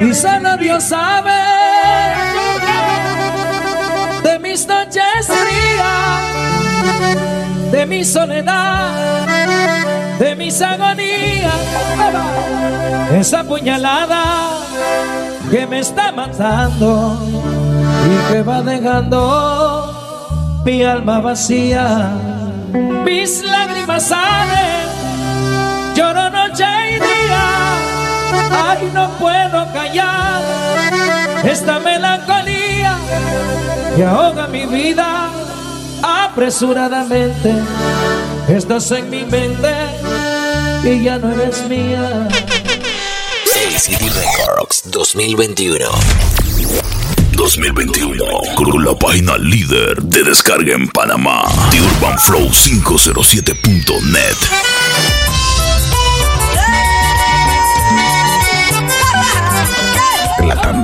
Y solo Dios sabe de mis noches frías, de mi soledad, de mis agonías. Esa puñalada que me está matando y que va dejando mi alma vacía. Mis lágrimas salen, lloro noche y. Ay, no puedo callar esta melancolía que ahoga mi vida apresuradamente. Estás en mi mente y ya no eres mía. City Records 2021. 2021 con la página líder de descarga en Panamá, The Urban Flow 507.net.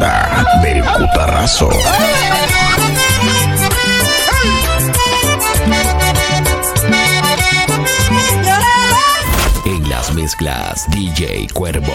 La tanda del. En las mezclas DJ Cuervo.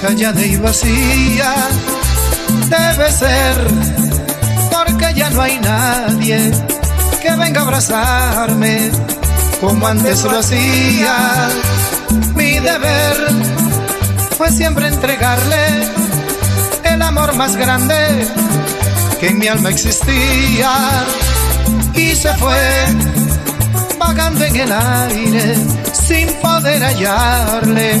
Callada y vacía. Debe ser porque ya no hay nadie que venga a abrazarme como antes lo hacía. Mi deber fue siempre entregarle el amor más grande que en mi alma existía. Y se fue vagando en el aire sin poder hallarle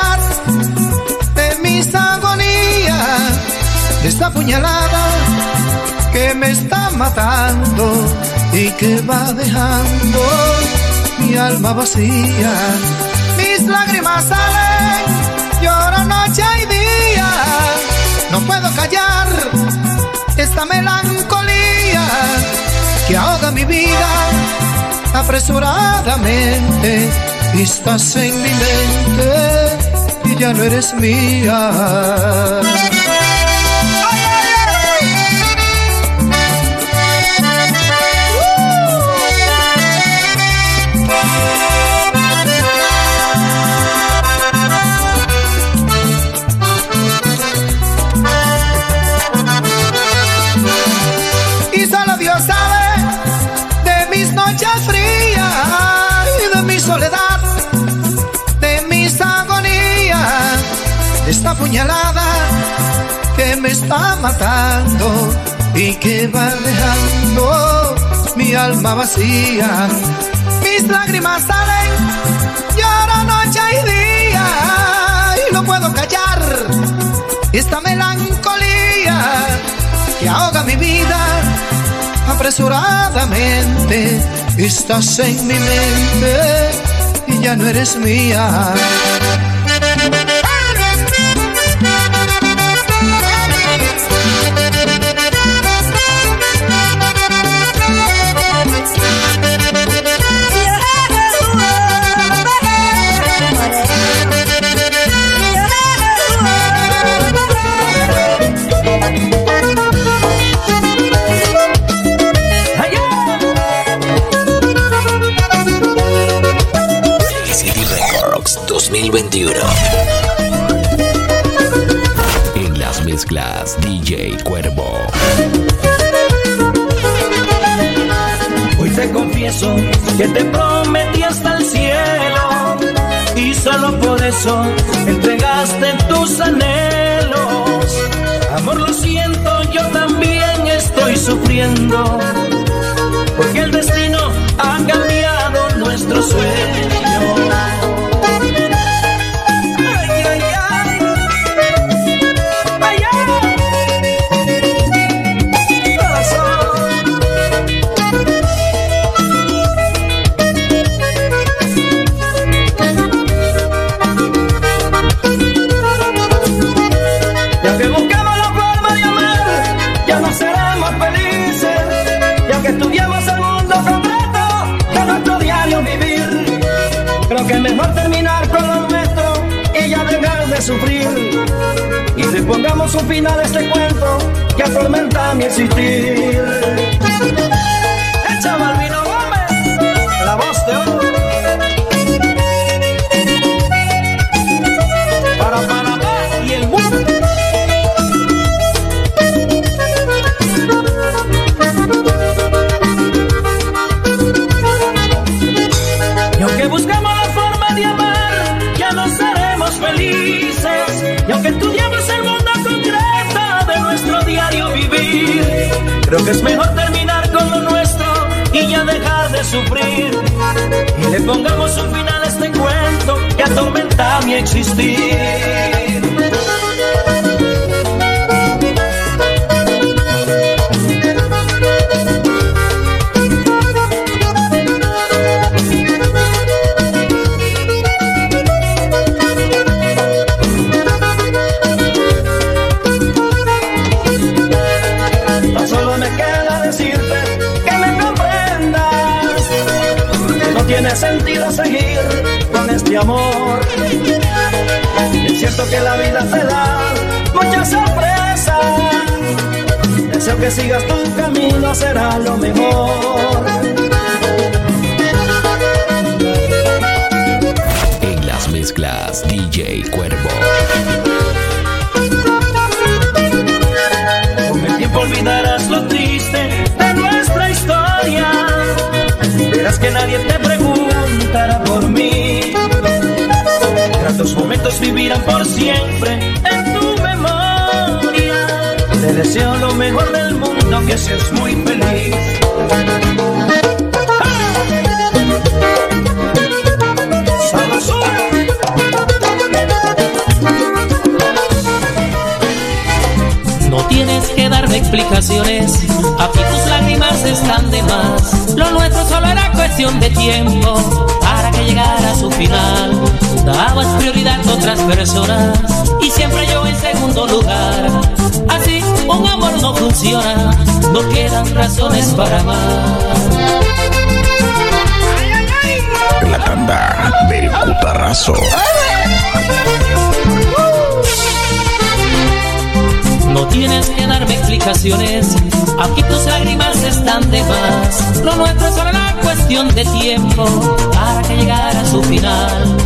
esta puñalada que me está matando y que va dejando mi alma vacía. Mis lágrimas salen, lloro noche y día, no puedo callar esta melancolía que ahoga mi vida apresuradamente. Estás en mi mente y ya no eres mía. Que me está matando y que va dejando mi alma vacía. Mis lágrimas salen, lloro noche y día y no puedo callar esta melancolía que ahoga mi vida apresuradamente. Estás en mi mente y ya no eres mía. Entregaste tus anhelos. Amor, lo siento, yo también estoy sufriendo, porque el destino ha cambiado nuestro sueño. Y le pongamos un final a este cuento que atormenta mi existir. Gómez, creo que es mejor terminar con lo nuestro y ya dejar de sufrir. Y le pongamos un final a este cuento que atormenta mi existir. Seguir con este amor. Es cierto que la vida te da muchas sorpresas. Deseo que sigas tu camino, será lo mejor. En las mezclas, DJ Cuervo. Con el tiempo olvidarás lo triste de nuestra historia. Verás que nadie te vivirán por siempre en tu memoria. Te deseo lo mejor del mundo, que seas muy feliz. No tienes que darme explicaciones, aquí tus lágrimas están de más. Lo nuestro solo era cuestión de tiempo para que llegara a su final. Dabas prioridad a otras personas y siempre yo en segundo lugar. Así un amor no funciona, no quedan razones para amar. La tanda del cutarrazo. No tienes que darme explicaciones, aquí tus lágrimas están de más. Lo nuestro solo era cuestión de tiempo para que llegara a su final.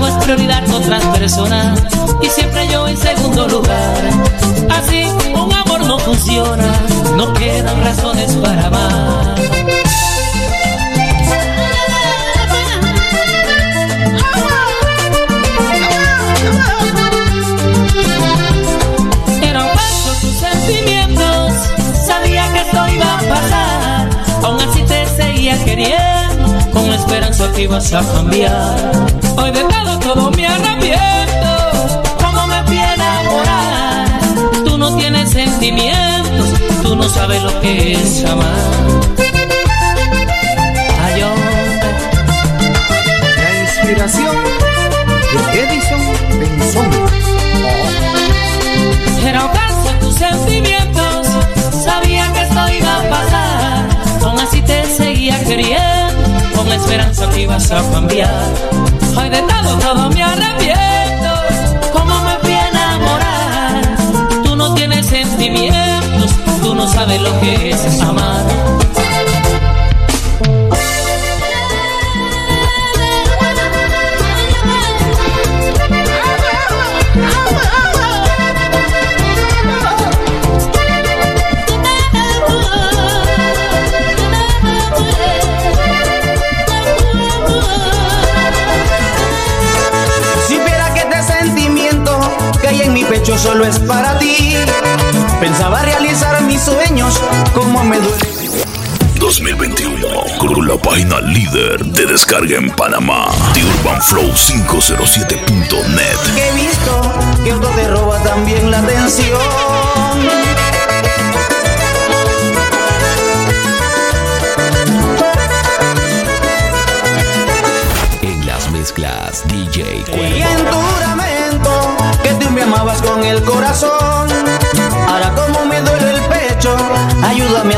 Dabas prioridad a otras personas y siempre yo en segundo lugar. Así un amor no funciona, no quedan razones para amar. Eran falsos tus sentimientos, sabía que esto iba a pasar. Aún así te seguía queriendo, con esperanza que ibas a cambiar. Hoy de todo, sabes lo que es amar. Ay, hombre. La inspiración de Edison Benzón. Era ocaso tus sentimientos, sabía que esto iba a pasar. Aún así te seguía queriendo, con la esperanza que ibas a cambiar. Hoy de todo, todo me arrepiento, no sabe lo que es amar. Si viera que este sentimiento que hay en mi pecho solo es para ti. Pensaba realizar mis sueños, como me duele. 2021 con la página líder de descarga en Panamá, TheUrbanFlow507.net. He visto que otro te roba también la atención. En las mezclas DJ Y en Cuervo.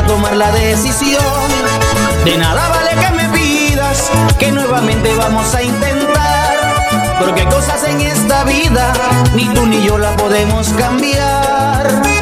Tomar la decisión. De nada vale que me pidas que nuevamente vamos a intentar. Porque hay cosas en esta vida, ni tú ni yo la podemos cambiar.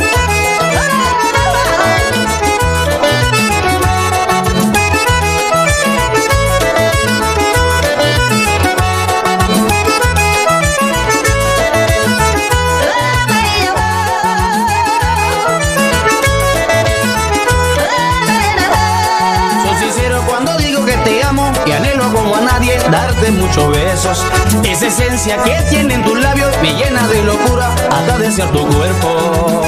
Besos. Esa esencia que tienen tus labios me llena de locura hasta desear tu cuerpo.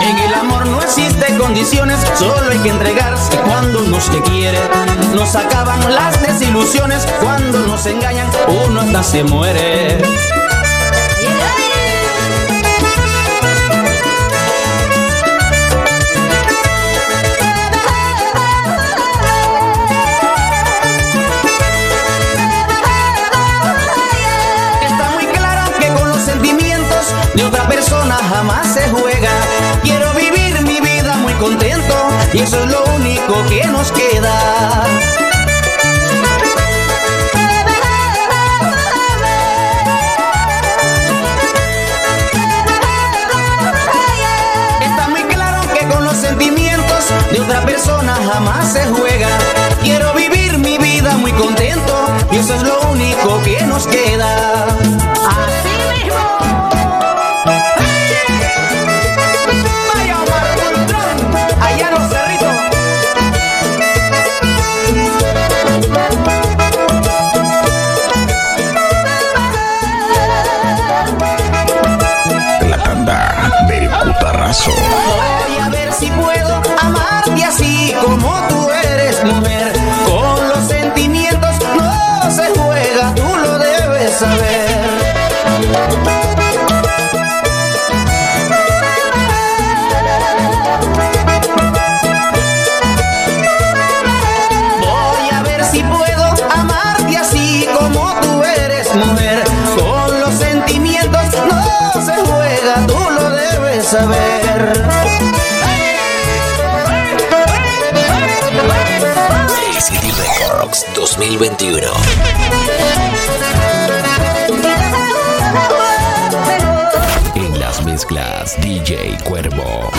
En el amor no existen condiciones, solo hay que entregarse cuando uno se quiere. Nos acaban las desilusiones cuando nos engañan, uno hasta se muere. De otra persona jamás se juega. Quiero vivir mi vida muy contento y eso es lo único que nos queda. Está muy claro que con los sentimientos de otra persona jamás se juega. Quiero vivir mi vida muy contento y eso es lo único que nos queda. Saber. City Records 2021. En las mezclas DJ Cuervo.